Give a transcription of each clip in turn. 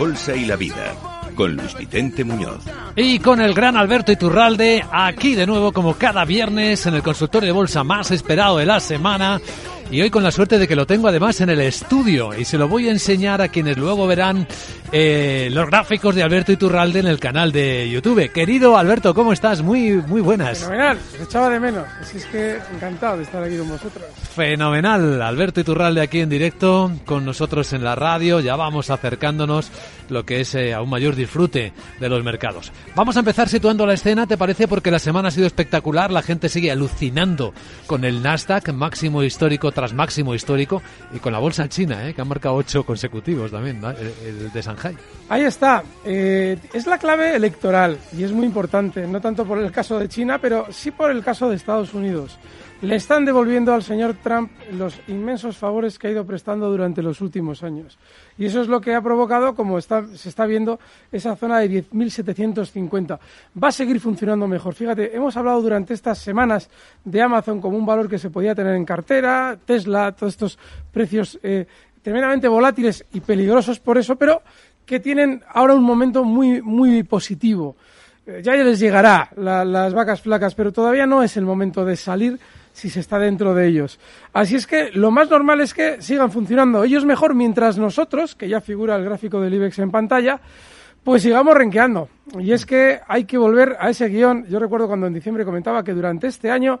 Bolsa y la Vida, con Luis Vicente Muñoz. Y con el gran Alberto Iturralde, aquí de nuevo como cada viernes en el consultorio de bolsa más esperado de la semana. Y hoy con la suerte de que lo tengo además en el estudio y se lo voy a enseñar a quienes luego verán eh, los gráficos de Alberto Iturralde en el canal de YouTube. Querido Alberto, ¿cómo estás? Muy, muy buenas. Fenomenal, se echaba de menos. Así es que encantado de estar aquí con vosotros. Fenomenal, Alberto Iturralde aquí en directo con nosotros en la radio. Ya vamos acercándonos lo que es eh, a un mayor disfrute de los mercados. Vamos a empezar situando la escena, ¿te parece? Porque la semana ha sido espectacular, la gente sigue alucinando con el Nasdaq, máximo histórico tras máximo histórico, y con la bolsa china, ¿eh? que ha marcado ocho consecutivos también, el de Shanghai. Ahí está, eh, es la clave electoral y es muy importante, no tanto por el caso de China, pero sí por el caso de Estados Unidos. Le están devolviendo al señor Trump los inmensos favores que ha ido prestando durante los últimos años. Y eso es lo que ha provocado, como está, se está viendo, esa zona de 10.750. Va a seguir funcionando mejor. Fíjate, hemos hablado durante estas semanas de Amazon como un valor que se podía tener en cartera, Tesla, todos estos precios eh, tremendamente volátiles y peligrosos por eso, pero que tienen ahora un momento muy, muy positivo. Eh, ya les llegará la, las vacas flacas, pero todavía no es el momento de salir si se está dentro de ellos. Así es que lo más normal es que sigan funcionando ellos mejor mientras nosotros, que ya figura el gráfico del IBEX en pantalla, pues sigamos renqueando. Y es que hay que volver a ese guion. Yo recuerdo cuando en diciembre comentaba que durante este año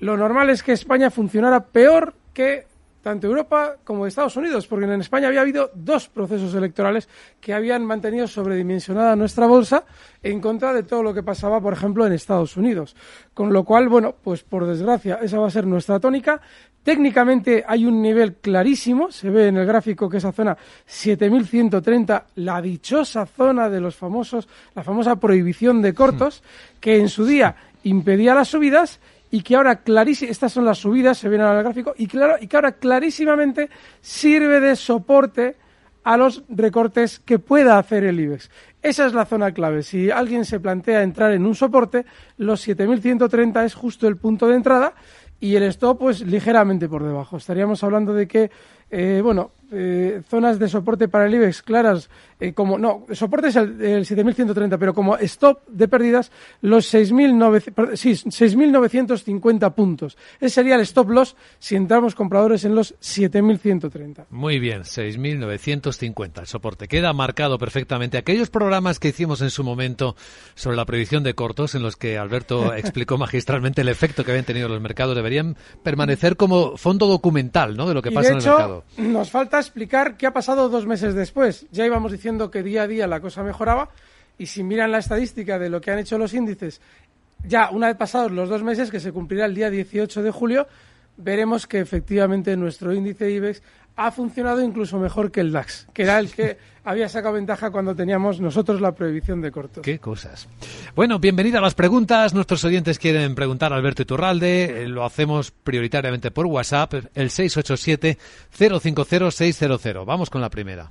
lo normal es que España funcionara peor que tanto Europa como Estados Unidos, porque en España había habido dos procesos electorales que habían mantenido sobredimensionada nuestra bolsa en contra de todo lo que pasaba, por ejemplo, en Estados Unidos. Con lo cual, bueno, pues por desgracia, esa va a ser nuestra tónica. Técnicamente hay un nivel clarísimo, se ve en el gráfico que esa zona 7130, la dichosa zona de los famosos, la famosa prohibición de cortos, que en su día impedía las subidas y que ahora clarísimamente, estas son las subidas, se ven en el gráfico, y, claro, y que ahora clarísimamente sirve de soporte a los recortes que pueda hacer el IBEX. Esa es la zona clave. Si alguien se plantea entrar en un soporte, los 7.130 es justo el punto de entrada y el stop pues ligeramente por debajo. Estaríamos hablando de que, eh, bueno, eh, zonas de soporte para el IBEX claras, eh, como, no, soporte es el, el 7.130, pero como stop de pérdidas, los 6.950 sí, 6.950 puntos. Ese sería el stop loss si entramos compradores en los 7.130. Muy bien, 6.950 el soporte. Queda marcado perfectamente. Aquellos programas que hicimos en su momento sobre la predicción de cortos, en los que Alberto explicó magistralmente el efecto que habían tenido los mercados, deberían permanecer como fondo documental ¿no? de lo que Y pasa de en el mercado. Nos falta explicar qué ha pasado dos meses después. Ya íbamos diciendo que día a día la cosa mejoraba y si miran la estadística de lo que han hecho los índices, ya una vez pasados los dos meses, que se cumplirá el día 18 de julio, veremos que efectivamente nuestro índice IBEX ha funcionado incluso mejor que el DAX, que era el que había sacado ventaja cuando teníamos nosotros la prohibición de cortos. Qué cosas. Bueno, bienvenida a las preguntas. Nuestros oyentes quieren preguntar a Alberto Iturralde. Eh, Lo hacemos prioritariamente por WhatsApp, el 687-050-600. Vamos con la primera.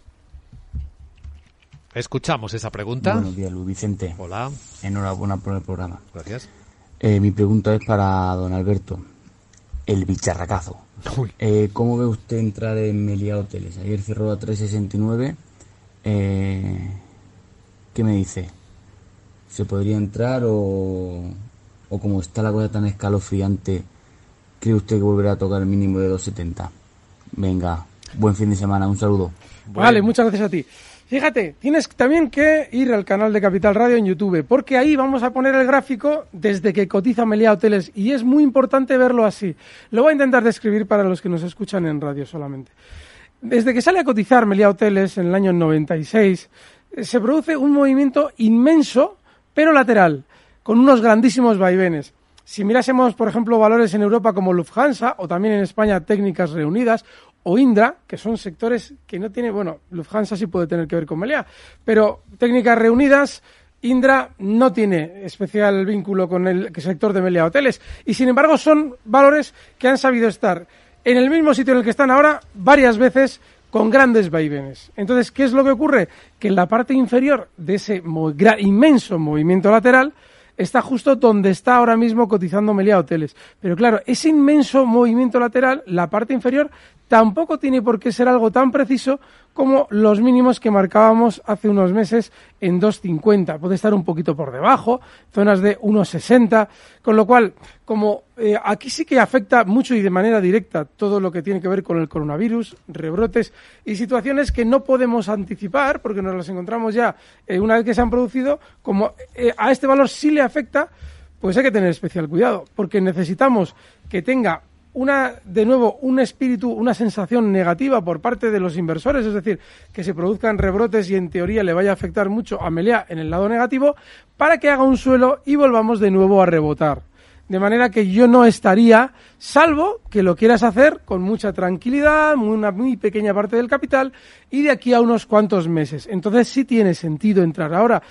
Escuchamos esa pregunta. Buenos días, Luis Vicente. Hola, Enhorabuena por el programa. gracias. Eh, mi pregunta es para don Alberto. El bicharracazo. Eh, ¿Cómo ve usted entrar en Meliá Hoteles? Ayer cerró a 369. Eh, ¿Qué me dice? ¿Se podría entrar o, o como está la cosa tan escalofriante, cree usted que volverá a tocar el mínimo de 270? Venga, buen fin de semana, un saludo. Vale, muchas gracias a ti. Fíjate, tienes también que ir al canal de Capital Radio en YouTube, porque ahí vamos a poner el gráfico desde que cotiza Meliá Hoteles y es muy importante verlo así. Lo voy a intentar describir para los que nos escuchan en radio solamente. Desde que sale a cotizar Meliá Hoteles en el año 96, eh, se produce un movimiento inmenso, pero lateral, con unos grandísimos vaivenes. Si mirásemos, por ejemplo, valores en Europa como Lufthansa o también en España técnicas reunidas o Indra, que son sectores que no tiene, bueno, Lufthansa sí puede tener que ver con Meliá, pero técnicas reunidas, Indra no tiene especial vínculo con el sector de Meliá Hoteles y sin embargo son valores que han sabido estar en el mismo sitio en el que están ahora varias veces con grandes vaivenes. Entonces, ¿qué es lo que ocurre? Que en la parte inferior de ese inmenso movimiento lateral está justo donde está ahora mismo cotizando Meliá Hoteles. Pero claro, ese inmenso movimiento lateral, la parte inferior, tampoco tiene por qué ser algo tan preciso como los mínimos que marcábamos hace unos meses en 2,50. Puede estar un poquito por debajo, zonas de 1,60, con lo cual, como eh, aquí sí que afecta mucho y de manera directa todo lo que tiene que ver con el coronavirus, rebrotes y situaciones que no podemos anticipar porque nos las encontramos ya eh, una vez que se han producido, como eh, a este valor sí le afecta, pues hay que tener especial cuidado, porque necesitamos que tenga una, de nuevo, un espíritu, una sensación negativa por parte de los inversores, es decir, que se produzcan rebrotes y en teoría le vaya a afectar mucho a Meliá en el lado negativo, para que haga un suelo y volvamos de nuevo a rebotar. De manera que yo no estaría, salvo que lo quieras hacer con mucha tranquilidad, una muy pequeña parte del capital y de aquí a unos cuantos meses. Entonces sí tiene sentido entrar. Ahora,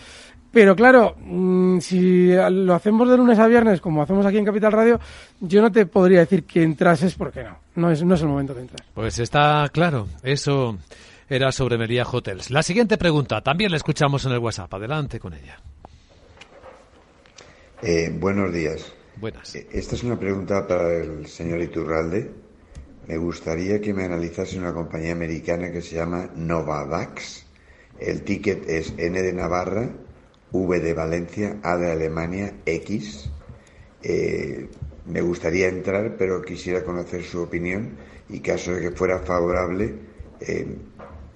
pero claro, mm, si lo hacemos de lunes a viernes, como hacemos aquí en Capital Radio, yo no te podría decir que entrases porque no. No es, no es el momento de entrar. Pues está claro. Eso era sobre Mería Hotels. La siguiente pregunta también la escuchamos en el WhatsApp. Adelante con ella. Eh, buenos días. Buenas. Eh, esta es una pregunta para el señor Iturralde. Me gustaría que me analizase una compañía americana que se llama Novavax. El ticket es N de Navarra V de Valencia, A de Alemania, X. Eh, me gustaría entrar, pero quisiera conocer su opinión y caso de que fuera favorable, eh,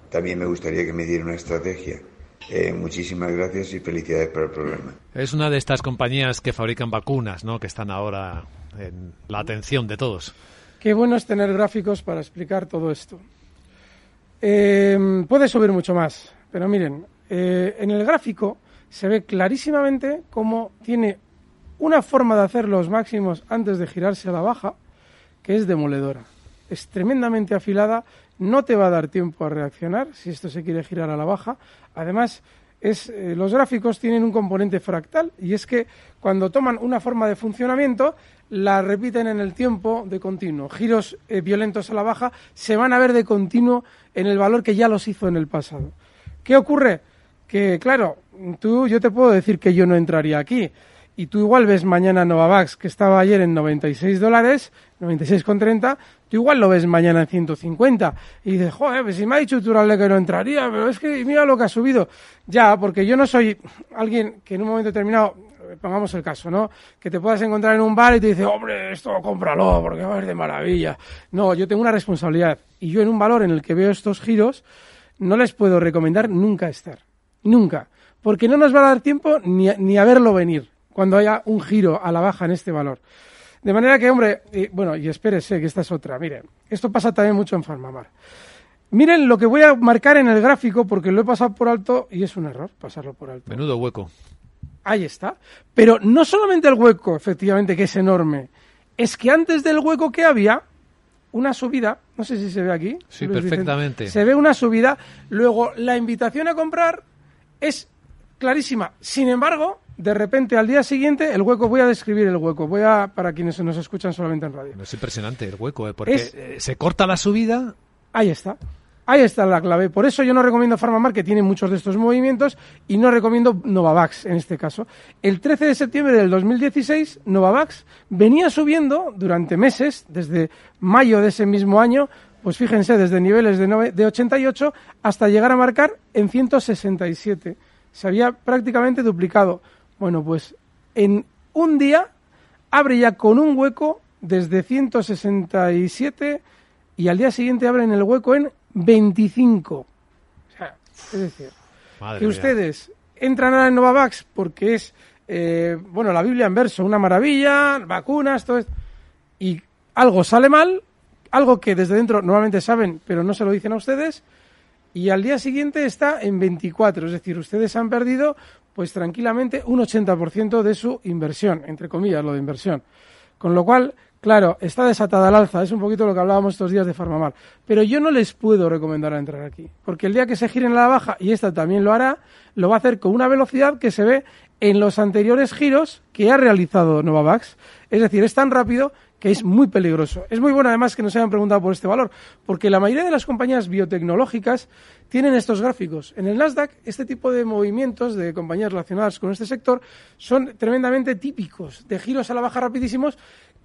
también me gustaría que me diera una estrategia. Eh, muchísimas gracias y felicidades por el programa. Es una de estas compañías que fabrican vacunas, ¿no? Que están ahora en la atención de todos. Qué bueno es tener gráficos para explicar todo esto. puede subir mucho más, pero miren, en el gráfico se ve clarísimamente cómo tiene una forma de hacer los máximos antes de girarse a la baja, que es demoledora. Es tremendamente afilada, no te va a dar tiempo a reaccionar si esto se quiere girar a la baja. Además, es, eh, los gráficos tienen un componente fractal y es que cuando toman una forma de funcionamiento la repiten en el tiempo de continuo. Giros eh, violentos a la baja se van a ver de continuo en el valor que ya los hizo en el pasado. ¿Qué ocurre? Que, claro, tú, yo te puedo decir que yo no entraría aquí. Y tú igual ves mañana Novavax, que estaba ayer en 96 dólares, 96,30, tú igual lo ves mañana en 150. Y dices, joder, pues si me ha dicho Turalde que no entraría, pero es que mira lo que ha subido. Ya, porque yo no soy alguien que en un momento determinado, pongamos el caso, ¿no? Que te puedas encontrar en un bar y te dice, hombre, esto cómpralo porque va a ser de maravilla. No, yo tengo una responsabilidad. Y yo en un valor en el que veo estos giros, no les puedo recomendar nunca estar. Nunca porque no nos va a dar tiempo ni, ni a verlo venir cuando haya un giro a la baja en este valor. De manera que, hombre, bueno, y espérese, que esta es otra. Miren, esto pasa también mucho en Farmamar. Miren lo que voy a marcar en el gráfico porque lo he pasado por alto y es un error pasarlo por alto. Menudo hueco. Ahí está. Pero no solamente el hueco, efectivamente, que es enorme, es que antes del hueco que había, una subida, no sé si se ve aquí. Sí, perfectamente. se ve una subida, luego la invitación a comprar es clarísima. Sin embargo, de repente al día siguiente el hueco, voy a describir el hueco, voy a para quienes nos escuchan solamente en radio. Es impresionante el hueco, ¿eh? porque eh, se corta la subida. Ahí está. Ahí está la clave. Por eso yo no recomiendo Farmamar, que tiene muchos de estos movimientos, y no recomiendo Novavax en este caso. El 13 de septiembre del 2016, Novavax venía subiendo durante meses, desde mayo de ese mismo año, pues fíjense, desde niveles de, de 88 hasta llegar a marcar en 167. Se había prácticamente duplicado. Bueno, pues en un día abre ya con un hueco desde 167 y al día siguiente abren el hueco en 25. O sea, es decir, que ustedes entran a en Novavax porque es, eh, bueno, la Biblia en verso, una maravilla, vacunas, todo esto, y algo sale mal, algo que desde dentro normalmente saben, pero no se lo dicen a ustedes, y al día siguiente está en 24, es decir, ustedes han perdido pues tranquilamente un 80% de su inversión, entre comillas, lo de inversión. Con lo cual, Claro, está desatada al alza, es un poquito lo que hablábamos estos días de Farmamar. Pero yo no les puedo recomendar a entrar aquí, porque el día que se giren a la baja, y esta también lo hará, lo va a hacer con una velocidad que se ve en los anteriores giros que ha realizado Novavax. Es decir, es tan rápido que es muy peligroso. Es muy bueno además que nos hayan preguntado por este valor, porque la mayoría de las compañías biotecnológicas tienen estos gráficos. En el Nasdaq, este tipo de movimientos de compañías relacionadas con este sector son tremendamente típicos, de giros a la baja rapidísimos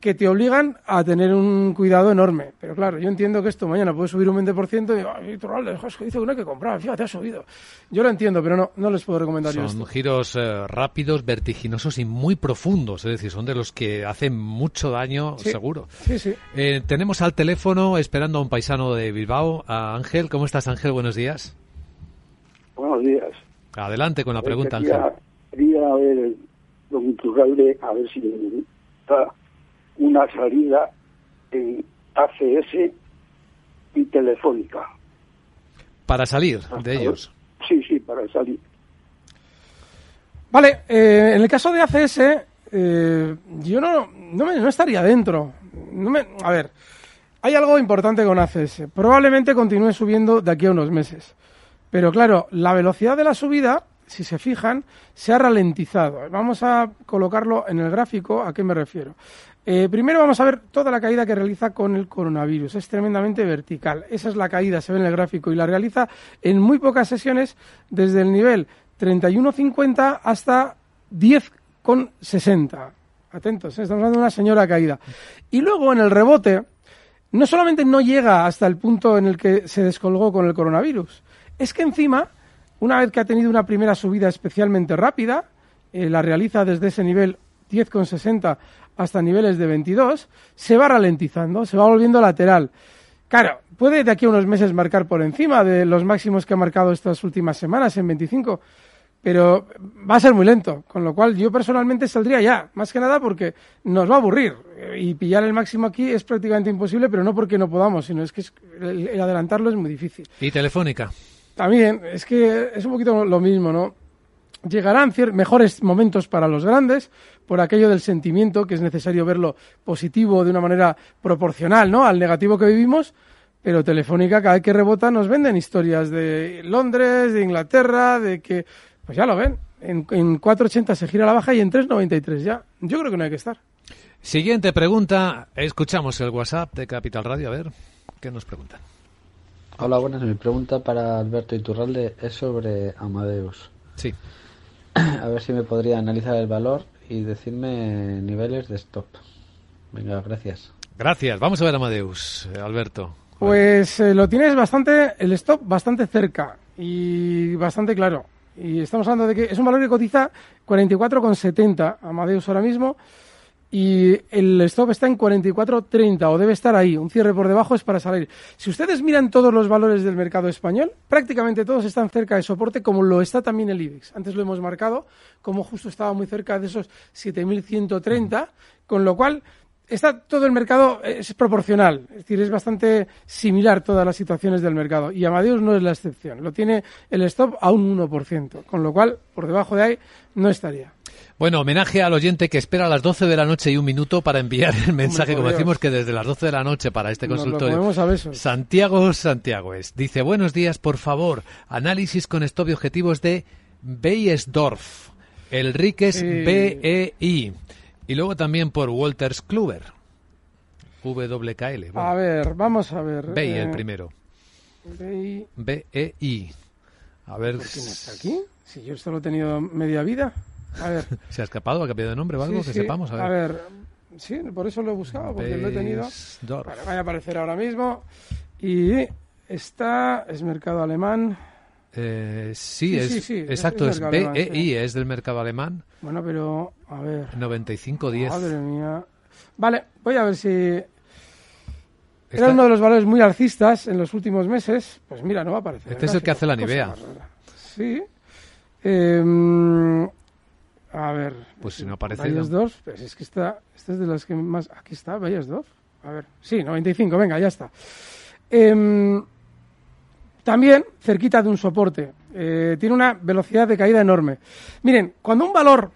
que te obligan a tener un cuidado enorme. Pero claro, yo entiendo que esto mañana puede subir un 20% y dice que no hay que comprar, fíjate, ha subido. Yo lo entiendo, pero no, no les puedo recomendar son yo Son giros eh, rápidos, vertiginosos y muy profundos, es decir, son de los que hacen mucho daño, seguro. Sí, sí. Eh, tenemos al teléfono esperando a un paisano de Bilbao, a Ángel. ¿Cómo estás, Ángel? Buenos días. Buenos días. Adelante con la pregunta, Ángel. Quería ver, don a ver si está una salida en ACS y Telefónica. Para salir de ellos. Sí, sí, para salir. Vale, eh, en el caso de ACS, eh, yo no, no, me, no estaría dentro. No me, a ver, hay algo importante con ACS. Probablemente continúe subiendo de aquí a unos meses. Pero claro, la velocidad de la subida, si se fijan, se ha ralentizado. Vamos a colocarlo en el gráfico. ¿A qué me refiero? Eh, primero vamos a ver toda la caída que realiza con el coronavirus. Es tremendamente vertical. Esa es la caída, se ve en el gráfico, y la realiza en muy pocas sesiones desde el nivel 31.50 hasta 10.60. Atentos, ¿eh? estamos hablando de una señora caída. Y luego en el rebote, no solamente no llega hasta el punto en el que se descolgó con el coronavirus, es que encima, una vez que ha tenido una primera subida especialmente rápida, eh, la realiza desde ese nivel 10,60 hasta niveles de 22, se va ralentizando, se va volviendo lateral. Claro, puede de aquí a unos meses marcar por encima de los máximos que ha marcado estas últimas semanas en 25, pero va a ser muy lento, con lo cual yo personalmente saldría ya, más que nada porque nos va a aburrir y pillar el máximo aquí es prácticamente imposible, pero no porque no podamos, sino es que el adelantarlo es muy difícil. ¿Y Telefónica? También, es que es un poquito lo mismo, ¿no? Llegarán mejores momentos para los grandes por aquello del sentimiento, que es necesario verlo positivo de una manera proporcional ¿no? al negativo que vivimos, pero Telefónica cada vez que rebota nos venden historias de Londres, de Inglaterra, de que, pues ya lo ven, en, en 4.80 se gira la baja y en 3.93 ya. Yo creo que no hay que estar. Siguiente pregunta, escuchamos el WhatsApp de Capital Radio, a ver, ¿qué nos preguntan? Hola, buenas. Mi pregunta para Alberto Iturralde es sobre Amadeus. Sí. A ver si me podría analizar el valor y decirme niveles de stop. Venga, gracias. Gracias. Vamos a ver Amadeus, Alberto. Pues eh, lo tienes bastante, el stop bastante cerca y bastante claro. Y estamos hablando de que es un valor que cotiza 44,70 Amadeus ahora mismo y el stop está en 44.30 o debe estar ahí. Un cierre por debajo es para salir. Si ustedes miran todos los valores del mercado español, prácticamente todos están cerca de soporte, como lo está también el IBEX. Antes lo hemos marcado, como justo estaba muy cerca de esos 7.130, con lo cual está todo el mercado es proporcional, es decir, es bastante similar todas las situaciones del mercado y Amadeus no es la excepción. Lo tiene el stop a un 1%, con lo cual por debajo de ahí no estaría. Bueno, homenaje al oyente que espera a las 12 de la noche y un minuto para enviar el mensaje, como decimos que desde las 12 de la noche para este consultorio. Santiago Santiago es. Dice, buenos días, por favor, análisis con stop y objetivos de Beyersdorf, Enriquez BEI. Y luego también por Walters Kluber. WKL. A ver, vamos a ver. Bey el eh, primero. BI. BEI. A ver. ¿Por qué no está aquí? Si yo solo he tenido media vida. A ver. ¿Se ha escapado? ¿Ha cambiado de nombre o algo? Sí, que sí. sepamos. A ver. A ver, sí, por eso lo he buscado, porque lo he tenido. Vale, vaya a aparecer ahora mismo. Y está, es mercado alemán. Eh, sí, Sí, es, sí, exacto, es es, BEI, sí. es del mercado alemán. Bueno, pero, a ver. 9510. Madre mía. Vale, voy a ver si. Era uno de los valores muy alcistas en los últimos meses. Pues mira, no va a aparecer. Este es el que hace la Nivea. Sí. Em, a ver. Pues si no aparece, Bayersdorf, pues es que está. Este es de las que más. Aquí está, Bayersdorf. A ver. Sí, 95, venga, ya está. Em, también cerquita de un soporte. Eh, tiene una velocidad de caída enorme. Miren, cuando un valor,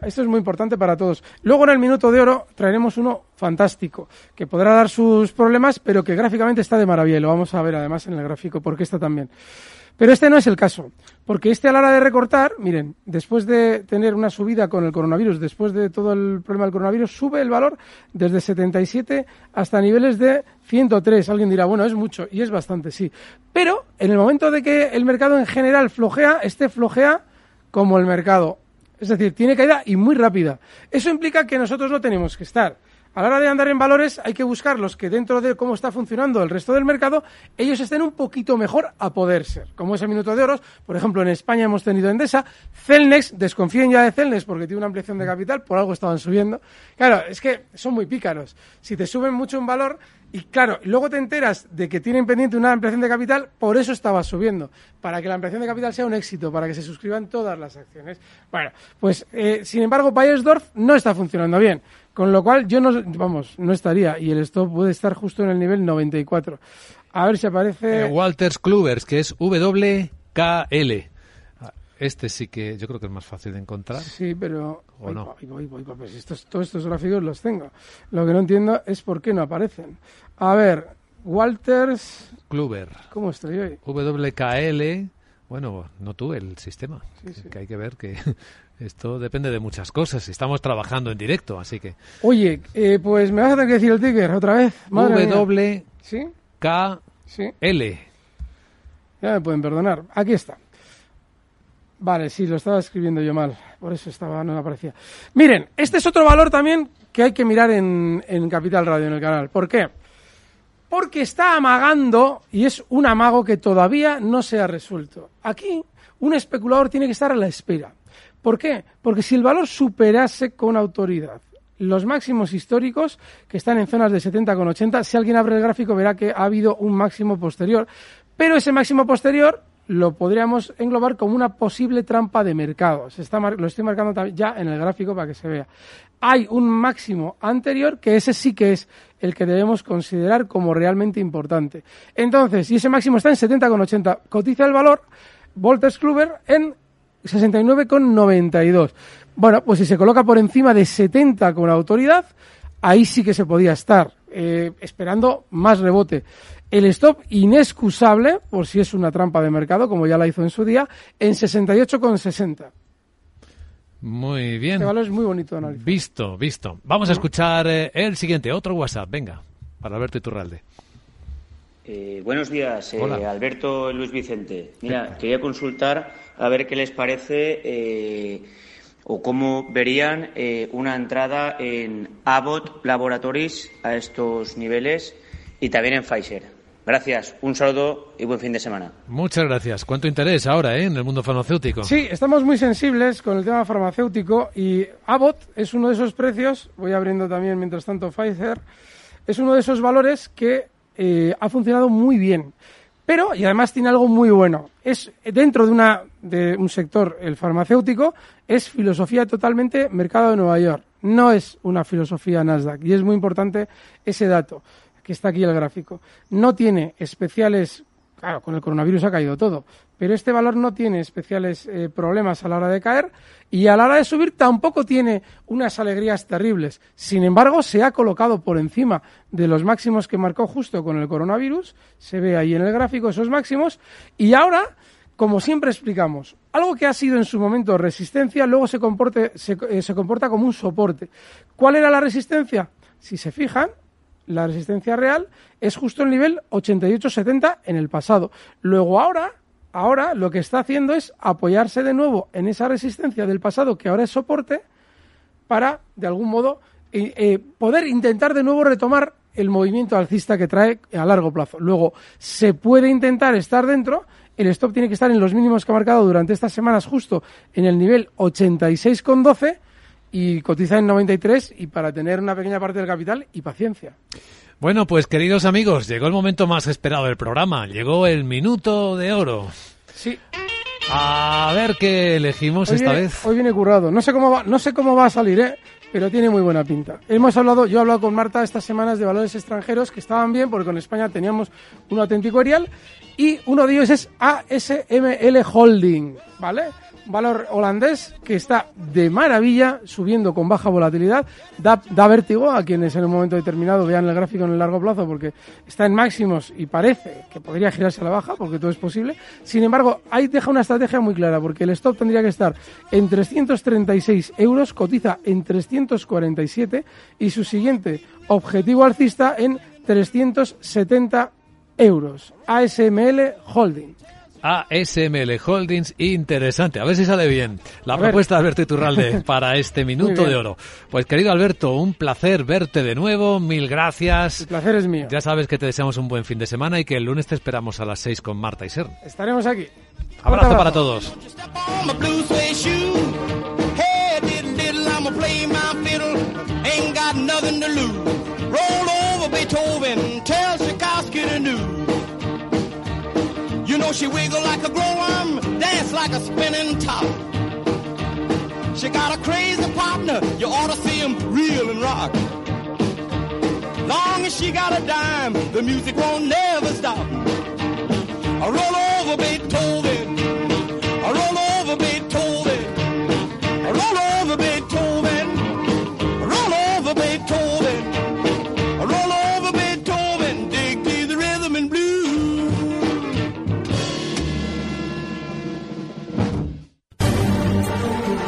esto es muy importante para todos, luego en el minuto de oro traeremos uno fantástico, que podrá dar sus problemas, pero que gráficamente está de maravilla. Y lo vamos a ver además en el gráfico, porque está también. Pero este no es el caso, porque este a la hora de recortar, miren, después de tener una subida con el coronavirus, después de todo el problema del coronavirus, sube el valor desde 77 hasta niveles de 103. Alguien dirá, bueno, es mucho, y es bastante, sí. Pero en el momento de que el mercado en general flojea, este flojea como el mercado. Es decir, tiene caída y muy rápida. Eso implica que nosotros no tenemos que estar. A la hora de andar en valores hay que buscar los que dentro de cómo está funcionando el resto del mercado, ellos estén un poquito mejor a poder ser. Como ese minuto de oros, por ejemplo, en España hemos tenido Endesa, Celnex, desconfíen ya de Celnex porque tiene una ampliación de capital, por algo estaban subiendo. Claro, es que son muy pícaros. Si te suben mucho un valor y claro, luego te enteras de que tienen pendiente una ampliación de capital, por eso estaba subiendo, para que la ampliación de capital sea un éxito, para que se suscriban todas las acciones. Bueno, pues eh, sin embargo, Bayersdorf no está funcionando bien. Con lo cual yo no, vamos, no estaría y el stop puede estar justo en el nivel 94. A ver si aparece. Eh, Walters Klubers, que es WKL. Este sí que yo creo que es más fácil de encontrar. Sí, pero ¿O voy, no? voy, voy, pues estos, todos estos gráficos los tengo. Lo que no entiendo es por qué no aparecen. A ver, Walters, Kluber. ¿cómo estoy hoy? WKL. Bueno, no tú, el sistema. Sí, sí. Que hay que ver que esto depende de muchas cosas. Estamos trabajando en directo, así que Oye, eh, pues me vas a tener que decir el ticker otra vez. Madre. WKL. ¿Sí? Sí. Ya me pueden perdonar. Aquí está. Vale, sí, lo estaba escribiendo yo mal. Por eso estaba, no me aparecía. Miren, este es otro valor también que hay que mirar en, en Capital Radio, en el canal. ¿Por qué? Porque está amagando y es un amago que todavía no se ha resuelto. Aquí, un especulador tiene que estar a la espera. ¿Por qué? Porque si el valor superase con autoridad los máximos históricos que están en zonas de 70,80, si alguien abre el gráfico verá que ha habido un máximo posterior, pero ese máximo posterior lo podríamos englobar como una posible trampa de mercado. Se está lo estoy marcando ya en el gráfico para que se vea. Hay un máximo anterior que ese sí que es el que debemos considerar como realmente importante. Entonces, si ese máximo está en 70,80, cotiza el valor Volters Kluber en 69,92. Bueno, pues si se coloca por encima de 70 con autoridad, ahí sí que se podía estar eh, esperando más rebote. El stop inexcusable, por si es una trampa de mercado, como ya la hizo en su día, en 68,60. Muy bien. Este valor es muy bonito de analizar. Visto, visto. Vamos a escuchar eh, el siguiente, otro WhatsApp. Venga, para Alberto Iturralde. Eh, buenos días, eh, Hola. Alberto Luis Vicente. Mira, quería consultar a ver qué les parece eh, o cómo verían eh, una entrada en Abbott Laboratories a estos niveles y también en Pfizer. Gracias, un saludo y buen fin de semana. Muchas gracias. ¿Cuánto interés ahora eh, en el mundo farmacéutico? Sí, estamos muy sensibles con el tema farmacéutico y Abbott es uno de esos precios, voy abriendo también mientras tanto Pfizer, es uno de esos valores que eh, ha funcionado muy bien. Pero, y además tiene algo muy bueno, es dentro de, una, de un sector, el farmacéutico, es filosofía totalmente mercado de Nueva York, no es una filosofía Nasdaq. Y es muy importante ese dato, que está aquí el gráfico. No tiene especiales Claro, con el coronavirus ha caído todo, pero este valor no tiene especiales eh, problemas a la hora de caer y a la hora de subir tampoco tiene unas alegrías terribles. Sin embargo, se ha colocado por encima de los máximos que marcó justo con el coronavirus, se ve ahí en el gráfico esos máximos, y ahora, como siempre explicamos, algo que ha sido en su momento resistencia, luego se, eh, se comporta como un soporte. ¿Cuál era la resistencia? Si se fijan, la resistencia real es justo el nivel 88-70 en el pasado. Luego ahora, ahora lo que está haciendo es apoyarse de nuevo en esa resistencia del pasado que ahora es soporte para, de algún modo, eh, eh, poder intentar de nuevo retomar el movimiento alcista que trae a largo plazo. Luego, se puede intentar estar dentro, el stop tiene que estar en los mínimos que ha marcado durante estas semanas, justo en el nivel 86,12 y cotiza en 93 y para tener una pequeña parte del capital y paciencia. Bueno, pues queridos amigos, llegó el momento más esperado del programa, llegó el minuto de oro. Sí. A ver qué elegimos esta vez. Hoy viene currado. No sé cómo va, no sé cómo va a salir, ¿eh? pero tiene muy buena pinta. Hemos hablado, yo he hablado con Marta estas semanas de valores extranjeros que estaban bien porque con España teníamos un auténtico erial y uno de ellos es ASML Holding, ¿vale? Valor holandés que está de maravilla, subiendo con baja volatilidad. Da, da vértigo a quienes en un momento determinado vean el gráfico en el largo plazo porque está en máximos y parece que podría girarse a la baja porque todo es posible. Sin embargo, ahí deja una estrategia muy clara porque el stop tendría que estar en 336 euros, cotiza en 347 y su siguiente objetivo alcista en 370 euros. ASML Holding. ASML Holdings, interesante. A ver si sale bien la propuesta de Alberto Iturralde para este minuto de oro. Pues querido Alberto, un placer verte de nuevo, mil gracias. El placer es mío. Ya sabes que te deseamos un buen fin de semana y que el lunes te esperamos a las 6 con Marta y Ser. Estaremos aquí. Abrazo para todos. She wiggle like a glowworm, dance like a spinning top. She got a crazy partner, you ought to see him reel and rock. Long as she got a dime, the music won't never stop. Roll over Beethoven,